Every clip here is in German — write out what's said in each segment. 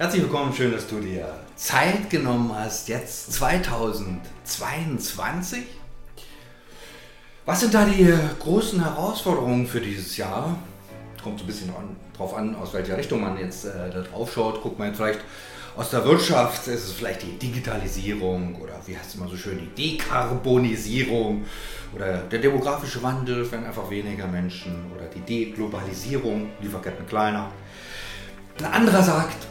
Herzlich willkommen, schön, dass du dir Zeit genommen hast, jetzt 2022. Was sind da die großen Herausforderungen für dieses Jahr? Kommt so ein bisschen an, drauf an, aus welcher Richtung man jetzt äh, da drauf schaut. Guckt man jetzt vielleicht aus der Wirtschaft, ist es vielleicht die Digitalisierung oder wie heißt es immer so schön, die Dekarbonisierung oder der demografische Wandel, wenn einfach weniger Menschen oder die Deglobalisierung, Lieferketten kleiner. Ein anderer sagt,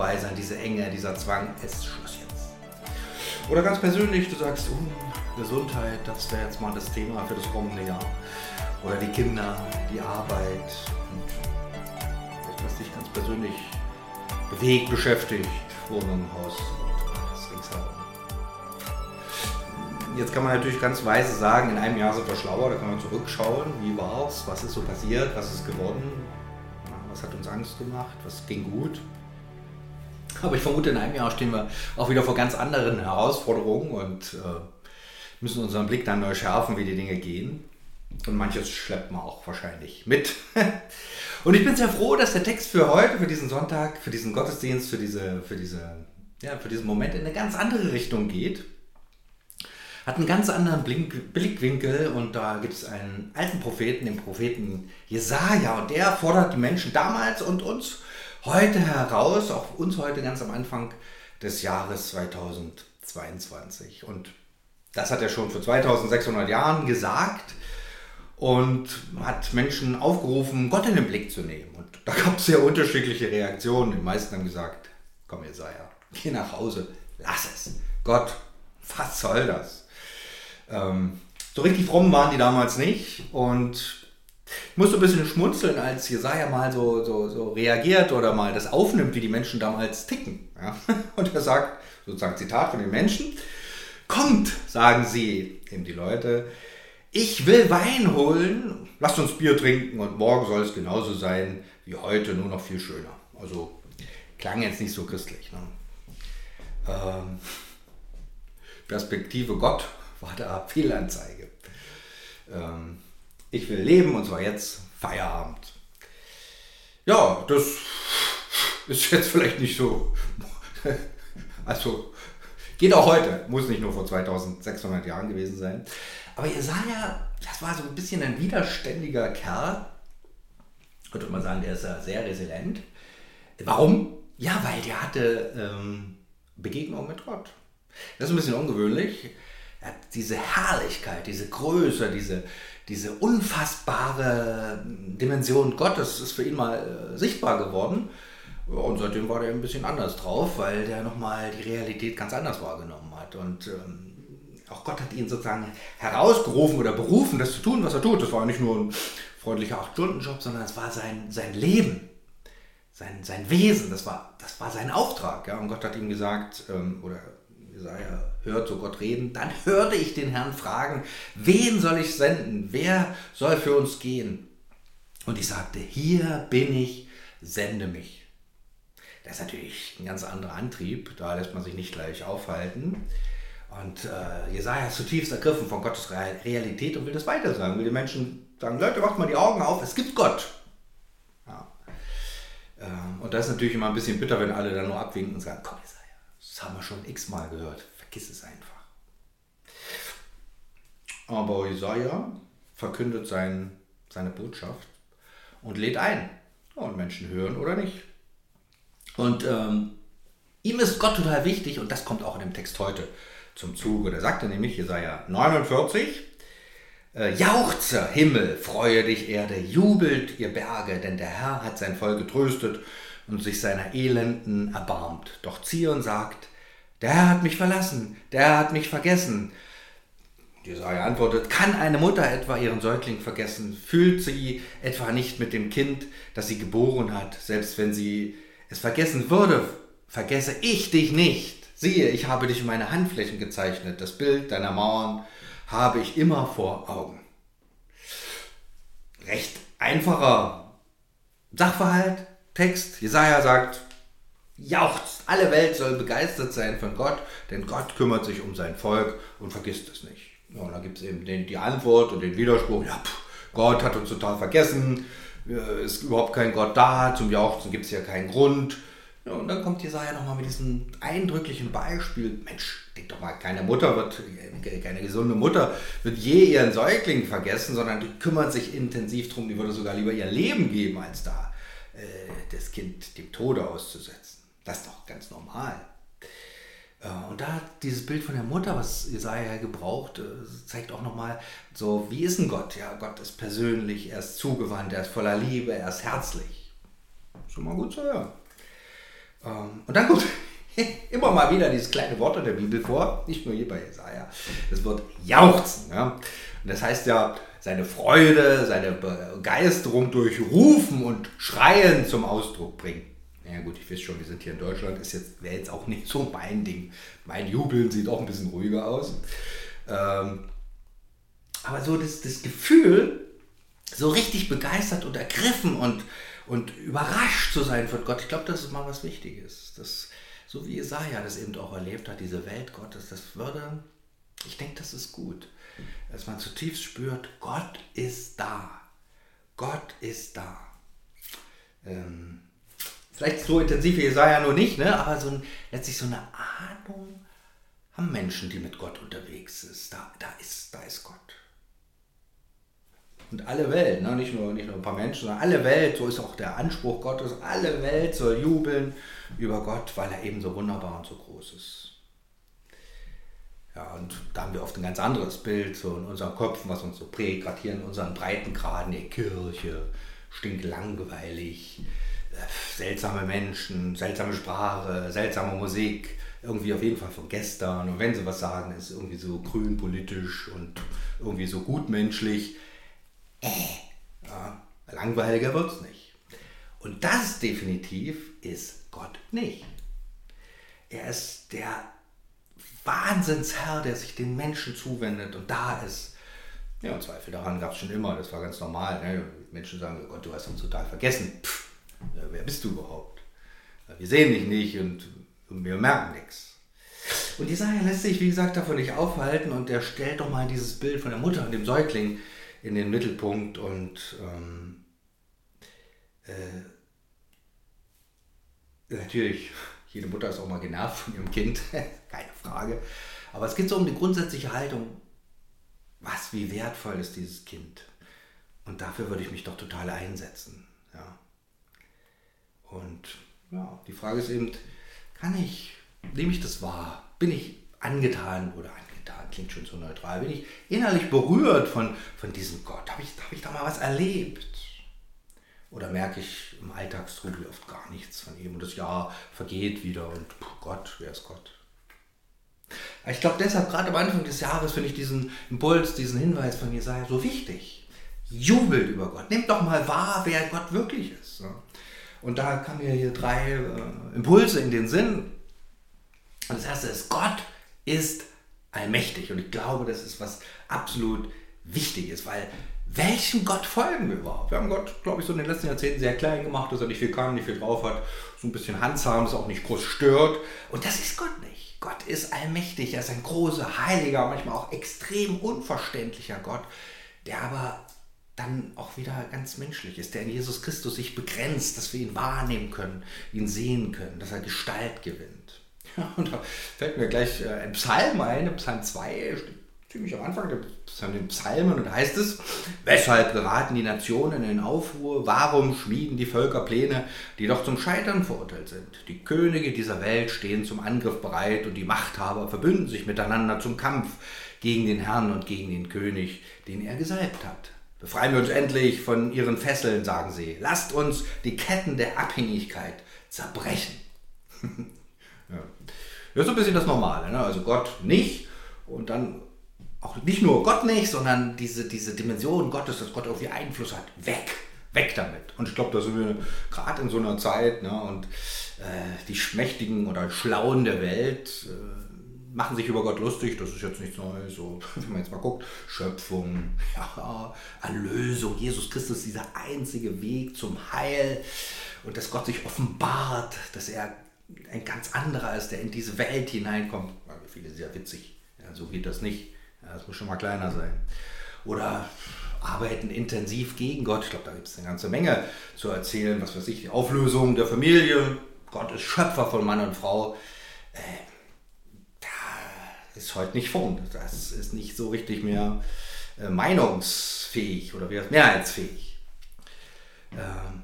vorbei sein, diese Enge, dieser Zwang, es ist Schluss jetzt. Oder ganz persönlich, du sagst, uh, Gesundheit, das wäre jetzt mal das Thema für das kommende Jahr. Oder die Kinder, die Arbeit und etwas dich ganz persönlich bewegt, beschäftigt, Wohnung, Haus und alles. Jetzt kann man natürlich ganz weise sagen, in einem Jahr sind wir schlauer, da kann man zurückschauen, wie war es, was ist so passiert, was ist geworden, was hat uns Angst gemacht, was ging gut. Aber ich vermute, in einem Jahr stehen wir auch wieder vor ganz anderen Herausforderungen und äh, müssen unseren Blick dann neu schärfen, wie die Dinge gehen. Und manches schleppt man auch wahrscheinlich mit. Und ich bin sehr froh, dass der Text für heute, für diesen Sonntag, für diesen Gottesdienst, für, diese, für, diese, ja, für diesen Moment in eine ganz andere Richtung geht hat einen ganz anderen Blink, Blickwinkel und da gibt es einen alten Propheten, den Propheten Jesaja, und der fordert die Menschen damals und uns heute heraus, auch uns heute ganz am Anfang des Jahres 2022. Und das hat er schon vor 2600 Jahren gesagt und hat Menschen aufgerufen, Gott in den Blick zu nehmen. Und da gab es sehr unterschiedliche Reaktionen. Die meisten haben gesagt, komm Jesaja, geh nach Hause, lass es. Gott, was soll das? Ähm, so richtig fromm waren die damals nicht und ich musste ein bisschen schmunzeln, als Jesaja mal so, so, so reagiert oder mal das aufnimmt, wie die Menschen damals ticken. Ja? Und er sagt, sozusagen Zitat von den Menschen, kommt, sagen sie, eben die Leute, ich will Wein holen, lasst uns Bier trinken und morgen soll es genauso sein wie heute, nur noch viel schöner. Also klang jetzt nicht so christlich. Ne? Ähm, Perspektive Gott war da Fehlanzeige. Ähm, ich will leben und zwar jetzt Feierabend. Ja, das ist jetzt vielleicht nicht so. Also geht auch heute, muss nicht nur vor 2600 Jahren gewesen sein. Aber Jesaja, das war so ein bisschen ein widerständiger Kerl. Könnte man sagen, der ist ja sehr resilient. Warum? Ja, weil der hatte ähm, Begegnung mit Gott. Das ist ein bisschen ungewöhnlich ja, diese Herrlichkeit, diese Größe, diese, diese unfassbare Dimension Gottes ist für ihn mal äh, sichtbar geworden. Und seitdem war der ein bisschen anders drauf, weil der nochmal die Realität ganz anders wahrgenommen hat. Und ähm, auch Gott hat ihn sozusagen herausgerufen oder berufen, das zu tun, was er tut. Das war nicht nur ein freundlicher Acht-Stunden-Job, sondern es war sein, sein Leben, sein, sein Wesen, das war, das war sein Auftrag. Ja? Und Gott hat ihm gesagt, ähm, oder Jesaja hört so Gott reden, dann hörte ich den Herrn fragen, wen soll ich senden? Wer soll für uns gehen? Und ich sagte, hier bin ich, sende mich. Das ist natürlich ein ganz anderer Antrieb, da lässt man sich nicht gleich aufhalten. Und äh, Jesaja ist zutiefst ergriffen von Gottes Realität und will das weiter sagen. Will den Menschen sagen: Leute, macht mal die Augen auf, es gibt Gott. Ja. Äh, und das ist natürlich immer ein bisschen bitter, wenn alle dann nur abwinken und sagen: Komm, Jesaja das haben wir schon x-mal gehört. Vergiss es einfach. Aber Jesaja verkündet sein, seine Botschaft und lädt ein. Und Menschen hören oder nicht. Und ähm, ihm ist Gott total wichtig und das kommt auch in dem Text heute zum Zuge. Da sagt er nämlich, Jesaja 49, äh, Jauchze, Himmel, freue dich, Erde, jubelt, ihr Berge, denn der Herr hat sein Volk getröstet und sich seiner Elenden erbarmt. Doch Zion sagt, der Herr hat mich verlassen, der Herr hat mich vergessen. Jesaja antwortet, kann eine Mutter etwa ihren Säugling vergessen? Fühlt sie etwa nicht mit dem Kind, das sie geboren hat, selbst wenn sie es vergessen würde? Vergesse ich dich nicht. Siehe, ich habe dich in meine Handflächen gezeichnet. Das Bild deiner Mauern habe ich immer vor Augen. Recht einfacher Sachverhalt, Text. Jesaja sagt, jauchzt, alle Welt soll begeistert sein von Gott, denn Gott kümmert sich um sein Volk und vergisst es nicht. Ja, und dann gibt es eben den, die Antwort und den Widerspruch, ja, pff, Gott hat uns total vergessen, ist überhaupt kein Gott da, zum Jauchzen gibt es ja keinen Grund. Ja, und dann kommt Jesaja nochmal mit diesem eindrücklichen Beispiel. Mensch, denk doch mal, keine Mutter wird, keine gesunde Mutter wird je ihren Säugling vergessen, sondern die kümmert sich intensiv drum, die würde sogar lieber ihr Leben geben, als da äh, das Kind dem Tode auszusetzen. Das ist doch ganz normal. Äh, und da dieses Bild von der Mutter, was Jesaja gebraucht, äh, zeigt auch nochmal so, wie ist ein Gott? Ja, Gott ist persönlich, er ist zugewandt, er ist voller Liebe, er ist herzlich. Schon mal gut zu hören. Ähm, und dann kommt immer mal wieder dieses kleine Wort in der Bibel vor, nicht nur hier bei Jesaja. Das wird jauchzen. Ja? Und das heißt ja, seine Freude, seine Begeisterung durch Rufen und Schreien zum Ausdruck bringen. Ja gut, ich weiß schon, wir sind hier in Deutschland, ist jetzt, wäre jetzt auch nicht so mein Ding. Mein Jubeln sieht auch ein bisschen ruhiger aus. Ähm, aber so das, das Gefühl, so richtig begeistert und ergriffen und und überrascht zu sein von Gott, ich glaube, das ist mal was Wichtiges. Das, so wie Jesaja das eben auch erlebt hat, diese Welt Gottes, das würde, ich denke, das ist gut, dass man zutiefst spürt, Gott ist da. Gott ist da. Ähm, vielleicht so intensiv wie Jesaja nur nicht, ne? aber so ein, letztlich so eine Ahnung haben Menschen, die mit Gott unterwegs sind. Da, da, ist, da ist Gott. Und alle Welt, ne? nicht, nur, nicht nur ein paar Menschen, sondern alle Welt, so ist auch der Anspruch Gottes, alle Welt soll jubeln über Gott, weil er eben so wunderbar und so groß ist. Ja, und da haben wir oft ein ganz anderes Bild so in unseren Köpfen, was uns so prägt, gerade hier in unseren Breitengraden, die Kirche, stinklangweilig, äh, seltsame Menschen, seltsame Sprache, seltsame Musik, irgendwie auf jeden Fall von gestern. Und wenn sie was sagen, ist irgendwie so grün politisch und irgendwie so gutmenschlich äh, ja, langweiliger wird es nicht. Und das definitiv ist Gott nicht. Er ist der Wahnsinnsherr, der sich den Menschen zuwendet und da ist. Ja, und Zweifel daran gab es schon immer, das war ganz normal. Ne? Menschen sagen, oh Gott, du hast uns total vergessen. Pff, wer bist du überhaupt? Wir sehen dich nicht und, und wir merken nichts. Und Jesaja lässt sich, wie gesagt, davon nicht aufhalten und er stellt doch mal dieses Bild von der Mutter und dem Säugling in den Mittelpunkt und ähm, äh, natürlich, jede Mutter ist auch mal genervt von ihrem Kind, keine Frage. Aber es geht so um die grundsätzliche Haltung, was, wie wertvoll ist dieses Kind? Und dafür würde ich mich doch total einsetzen. Ja. Und ja, die Frage ist eben, kann ich, nehme ich das wahr? Bin ich angetan oder angetan? klingt schon so neutral, bin ich innerlich berührt von, von diesem Gott. Habe ich, hab ich da mal was erlebt? Oder merke ich im Alltagstrubel oft gar nichts von ihm und das Jahr vergeht wieder und puh, Gott, wer ist Gott? Ich glaube deshalb, gerade am Anfang des Jahres, finde ich diesen Impuls, diesen Hinweis von Jesaja so wichtig. Jubelt über Gott. Nehmt doch mal wahr, wer Gott wirklich ist. Und da kamen mir hier drei äh, Impulse in den Sinn. Das erste ist, Gott ist allmächtig. Und ich glaube, das ist was absolut Wichtiges, weil welchem Gott folgen wir überhaupt? Wir haben Gott, glaube ich, so in den letzten Jahrzehnten sehr klein gemacht, dass er nicht viel kann, nicht viel drauf hat, so ein bisschen handsam, es auch nicht groß stört. Und das ist Gott nicht. Gott ist allmächtig, er ist ein großer, heiliger, manchmal auch extrem unverständlicher Gott, der aber dann auch wieder ganz menschlich ist, der in Jesus Christus sich begrenzt, dass wir ihn wahrnehmen können, ihn sehen können, dass er Gestalt gewinnt. Und da fällt mir gleich äh, ein Psalm ein, Psalm 2, ziemlich am Anfang den Psalmen, und heißt es, weshalb geraten die Nationen in Aufruhr, warum schmieden die Völker Pläne, die doch zum Scheitern verurteilt sind? Die Könige dieser Welt stehen zum Angriff bereit und die Machthaber verbünden sich miteinander zum Kampf gegen den Herrn und gegen den König, den er gesalbt hat. Befreien wir uns endlich von ihren Fesseln, sagen sie. Lasst uns die Ketten der Abhängigkeit zerbrechen. Ja. Das ist so ein bisschen das Normale. Ne? Also Gott nicht und dann auch nicht nur Gott nicht, sondern diese, diese Dimension Gottes, dass Gott irgendwie Einfluss hat, weg. Weg damit. Und ich glaube, da sind wir gerade in so einer Zeit ne, und äh, die Schmächtigen oder Schlauen der Welt äh, machen sich über Gott lustig. Das ist jetzt nichts Neues. So, wenn man jetzt mal guckt, Schöpfung, ja, Erlösung, Jesus Christus, dieser einzige Weg zum Heil und dass Gott sich offenbart, dass er ein ganz anderer ist, der in diese Welt hineinkommt. Viele sehr witzig. Ja, so geht das nicht. Ja, das muss schon mal kleiner sein. Oder arbeiten intensiv gegen Gott. Ich glaube, da gibt es eine ganze Menge zu erzählen. Was weiß ich, die Auflösung der Familie. Gott ist Schöpfer von Mann und Frau. Äh, da ist heute nicht Funk. Das ist nicht so richtig mehr äh, meinungsfähig oder mehrheitsfähig. Ähm,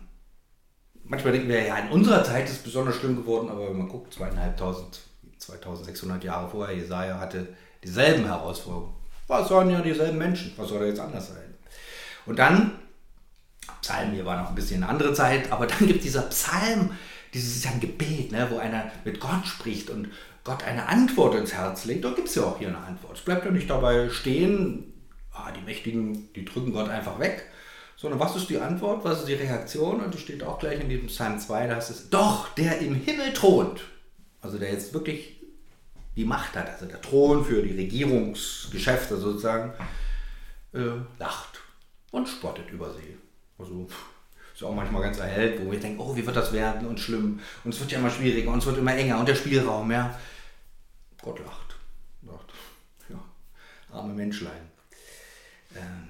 manchmal denken wir ja, in unserer Zeit ist es besonders schlimm geworden, aber wenn man guckt, zweieinhalbtausend, 2600 Jahre vorher, Jesaja hatte dieselben Herausforderungen. Was sollen ja dieselben Menschen? Was soll da jetzt anders sein? Und dann, Psalm hier war noch ein bisschen eine andere Zeit, aber dann gibt dieser Psalm, dieses ist ja ein Gebet, ne, wo einer mit Gott spricht und Gott eine Antwort ins Herz legt. Da gibt es ja auch hier eine Antwort. Es bleibt ja nicht dabei stehen, ah, die Mächtigen, die drücken Gott einfach weg, sondern was ist die Antwort, was ist die Reaktion? Und die steht auch gleich in diesem Psalm 2, da heißt es, doch, der im Himmel thront, also der jetzt wirklich die Macht hat, also der Thron für die Regierungsgeschäfte sozusagen, äh, lacht und spottet über sie. Also ist auch manchmal ganz erhellt, wo wir denken, oh, wie wird das werden und schlimm und es wird ja immer schwieriger und es wird immer enger und der Spielraum, ja. Gott lacht. lacht. Ja, arme Menschlein. Ähm,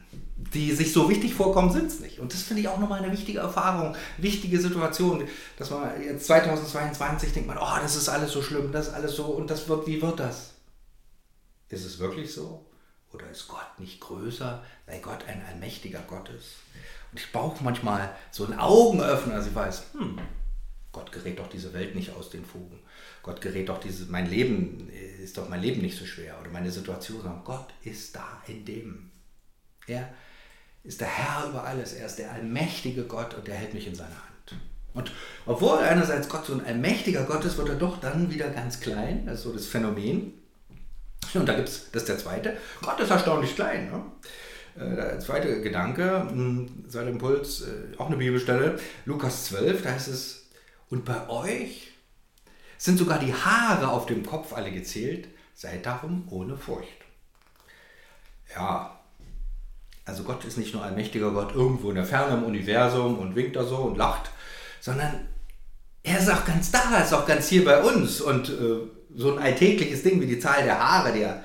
die sich so wichtig vorkommen, sind es nicht. Und das finde ich auch nochmal eine wichtige Erfahrung, wichtige Situation, dass man jetzt 2022 denkt man, oh, das ist alles so schlimm, das ist alles so und das wird, wie wird das? Ist es wirklich so? Oder ist Gott nicht größer, weil Gott ein allmächtiger Gott ist? Und ich brauche manchmal so ein Augenöffner, als ich weiß, hm, Gott gerät doch diese Welt nicht aus den Fugen. Gott gerät doch diese, mein Leben, ist doch mein Leben nicht so schwer oder meine Situation, sondern Gott ist da in dem. Er ist der Herr über alles. Er ist der allmächtige Gott und er hält mich in seiner Hand. Und obwohl einerseits Gott so ein allmächtiger Gott ist, wird er doch dann wieder ganz klein. Das ist so das Phänomen. Und da gibt es, das ist der zweite, Gott ist erstaunlich klein. Ne? Äh, der zweite Gedanke, hm, sein Impuls, äh, auch eine Bibelstelle, Lukas 12, da heißt es, und bei euch sind sogar die Haare auf dem Kopf alle gezählt, seid darum ohne Furcht. Ja, also Gott ist nicht nur ein mächtiger Gott irgendwo in der Ferne im Universum und winkt da so und lacht, sondern er ist auch ganz da, ist auch ganz hier bei uns. Und äh, so ein alltägliches Ding wie die Zahl der Haare, der,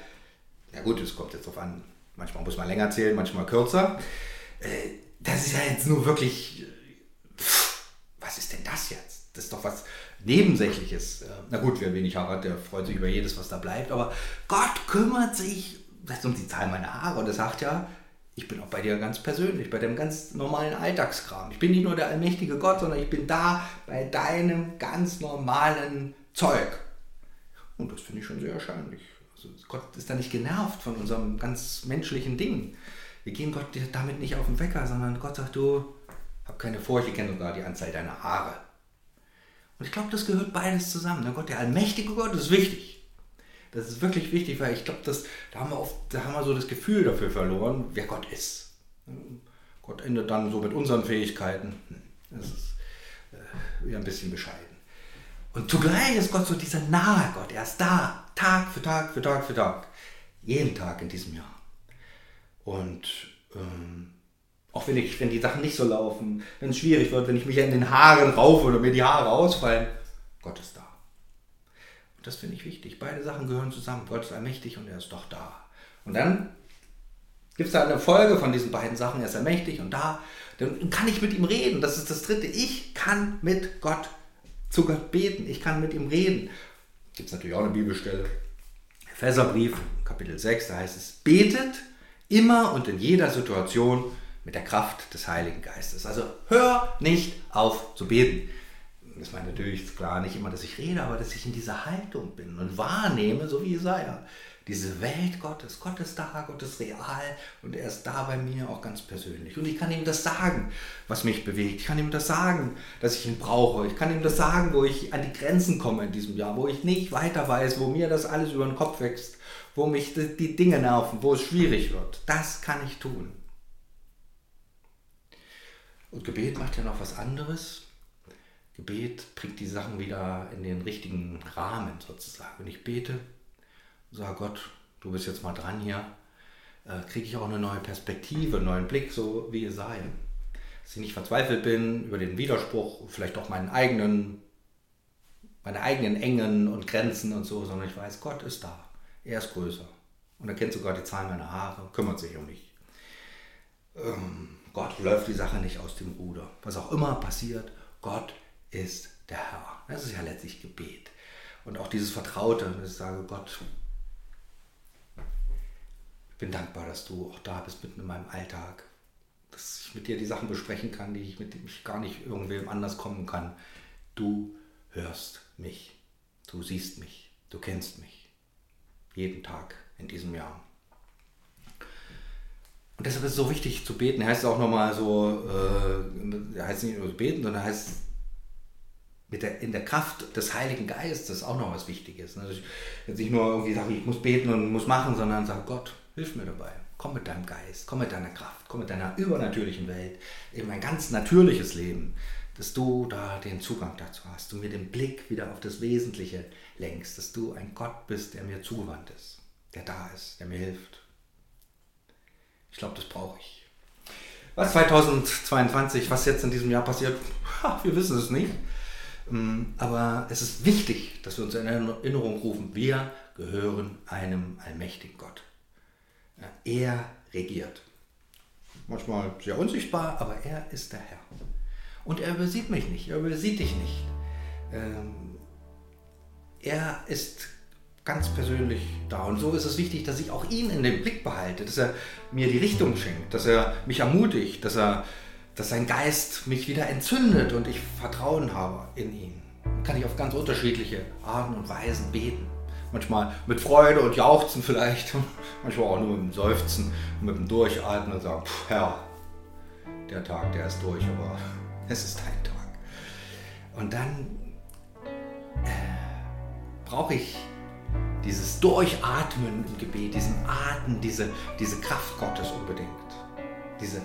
ja gut, es kommt jetzt drauf an, manchmal muss man länger zählen, manchmal kürzer. Äh, das ist ja jetzt nur wirklich, pff, was ist denn das jetzt? Das ist doch was Nebensächliches. Äh, na gut, wer wenig Haare hat, der freut sich über jedes, was da bleibt. Aber Gott kümmert sich um die Zahl meiner Haare und er sagt ja, ich bin auch bei dir ganz persönlich, bei dem ganz normalen Alltagskram. Ich bin nicht nur der allmächtige Gott, sondern ich bin da bei deinem ganz normalen Zeug. Und das finde ich schon sehr erstaunlich. Also Gott ist da nicht genervt von unserem ganz menschlichen Ding. Wir gehen Gott damit nicht auf den Wecker, sondern Gott sagt, du, hab keine Furcht, ich kenne sogar die Anzahl deiner Haare. Und ich glaube, das gehört beides zusammen. Der Gott, der allmächtige Gott, ist wichtig. Das ist wirklich wichtig, weil ich glaube, da haben wir oft, da haben wir so das Gefühl dafür verloren, wer Gott ist. Gott endet dann so mit unseren Fähigkeiten. Das ist äh, ein bisschen bescheiden. Und zugleich ist Gott so dieser nahe Gott. Er ist da, Tag für Tag für Tag für Tag. Jeden Tag in diesem Jahr. Und ähm, auch wenn, ich, wenn die Sachen nicht so laufen, wenn es schwierig wird, wenn ich mich in den Haaren raufe oder mir die Haare ausfallen, Gott ist da. Das finde ich wichtig. Beide Sachen gehören zusammen. Gott ist allmächtig und er ist doch da. Und dann gibt es da eine Folge von diesen beiden Sachen. Er ist allmächtig und da. Dann kann ich mit ihm reden. Das ist das Dritte. Ich kann mit Gott zu Gott beten. Ich kann mit ihm reden. Gibt es natürlich auch eine Bibelstelle. Epheserbrief, Kapitel 6, da heißt es, betet immer und in jeder Situation mit der Kraft des Heiligen Geistes. Also hör nicht auf zu beten das meine natürlich klar nicht immer, dass ich rede, aber dass ich in dieser Haltung bin und wahrnehme, so wie Jesaja, diese Welt Gottes. Gott ist da, Gott ist real und er ist da bei mir auch ganz persönlich. Und ich kann ihm das sagen, was mich bewegt. Ich kann ihm das sagen, dass ich ihn brauche. Ich kann ihm das sagen, wo ich an die Grenzen komme in diesem Jahr, wo ich nicht weiter weiß, wo mir das alles über den Kopf wächst, wo mich die Dinge nerven, wo es schwierig wird. Das kann ich tun. Und Gebet macht ja noch was anderes. Gebet bringt die Sachen wieder in den richtigen Rahmen sozusagen. Wenn ich bete, sage Gott, du bist jetzt mal dran hier, äh, kriege ich auch eine neue Perspektive, einen neuen Blick, so wie ihr seid. Dass ich nicht verzweifelt bin über den Widerspruch, vielleicht auch meinen eigenen, meine eigenen Engen und Grenzen und so, sondern ich weiß, Gott ist da. Er ist größer. Und er kennt sogar die Zahl meiner Haare, kümmert sich um mich. ähm, Gott läuft die Sache nicht aus dem Ruder. Was auch immer passiert, Gott ist der Herr. Das ist ja letztlich Gebet. Und auch dieses Vertraute, dass ich sage, Gott, ich bin dankbar, dass du auch da bist mitten in meinem Alltag. Dass ich mit dir die Sachen besprechen kann, die ich mit dem ich gar nicht irgendwem anders kommen kann. Du hörst mich. Du siehst mich. Du kennst mich. Jeden Tag in diesem Jahr. Und deshalb ist es so wichtig zu beten. Heißt es auch nochmal so, äh, heißt nicht nur beten, sondern heißt der, in der Kraft des Heiligen Geistes auch noch was Wichtiges. Also ich jetzt nicht nur irgendwie sage, ich muss beten und muss machen, sondern sage, Gott, hilf mir dabei. Komm mit deinem Geist, komm mit deiner Kraft, komm mit deiner übernatürlichen Welt, eben ein ganz natürliches Leben, dass du da den Zugang dazu hast, du mir den Blick wieder auf das Wesentliche lenkst, dass du ein Gott bist, der mir zugewandt ist, der da ist, der mir hilft. Ich glaube, das brauche ich. Was 2022, was jetzt in diesem Jahr passiert, wir wissen es nicht. Ähm, aber es ist wichtig, dass wir uns in Erinnerung rufen, wir gehören einem allmächtigen Gott. Er regiert. Manchmal sehr unsichtbar, aber er ist der Herr. Und er übersieht mich nicht, er übersieht dich nicht. Ähm, er ist ganz persönlich da. Und so ist es wichtig, dass ich auch ihn in den Blick behalte, dass er mir die Richtung schenkt, dass er mich ermutigt, dass, er, dass sein Geist mich wieder entzündet und ich Vertrauen habe in ihn. Dann kann ich auf ganz unterschiedliche Arten und Weisen beten. Manchmal mit Freude und Jauchzen vielleicht, manchmal auch nur mit dem Seufzen mit dem Durchatmen und sagen, Herr, der Tag, der ist durch, aber es ist dein Tag. Und dann äh, brauche ich dieses Durchatmen im Gebet, diesen Atem, diese, diese Kraft Gottes unbedingt. Diese,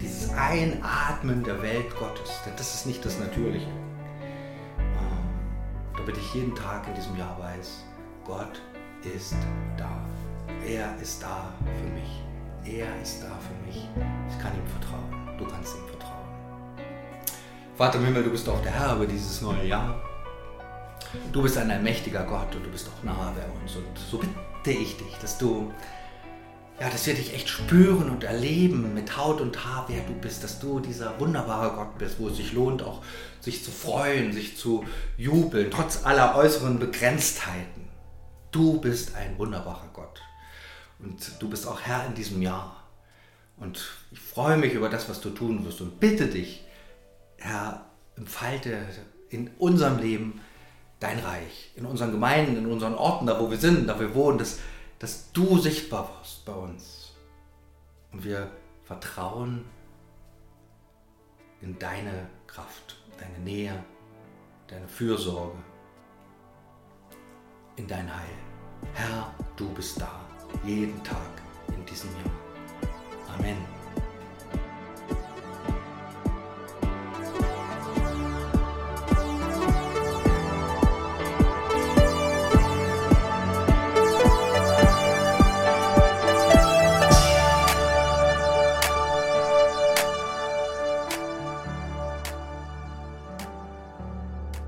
dieses Einatmen der Welt Gottes, denn das ist nicht das Natürliche. Ähm, damit ich jeden Tag in diesem Jahr weiß, Gott ist da. Er ist da für mich. Er ist da für mich. Ich kann ihm vertrauen. Du kannst ihm vertrauen. Vater im Himmel, du bist auch der Herr über dieses neue Jahr. Du bist ein allmächtiger Gott und du bist auch nahe bei uns. Und so bitte ich dich, dass du, ja, dass wir dich echt spüren und erleben mit Haut und Haar, wer du bist, dass du dieser wunderbare Gott bist, wo es sich lohnt, auch sich zu freuen, sich zu jubeln, trotz aller äußeren Begrenztheiten. Du bist ein wunderbarer Gott. Und du bist auch Herr in diesem Jahr. Und ich freue mich über das, was du tun wirst und bitte dich, Herr, entfalte in unserem Leben dein Reich, in unseren Gemeinden, in unseren Orten, da wo wir sind, da wir wohnen, dass, dass du sichtbar wirst bei uns. Und wir vertrauen in deine Kraft, deine Nähe, deine Fürsorge, in dein Heil. Herr, du bist da, jeden Tag in diesem Jahr. Amen.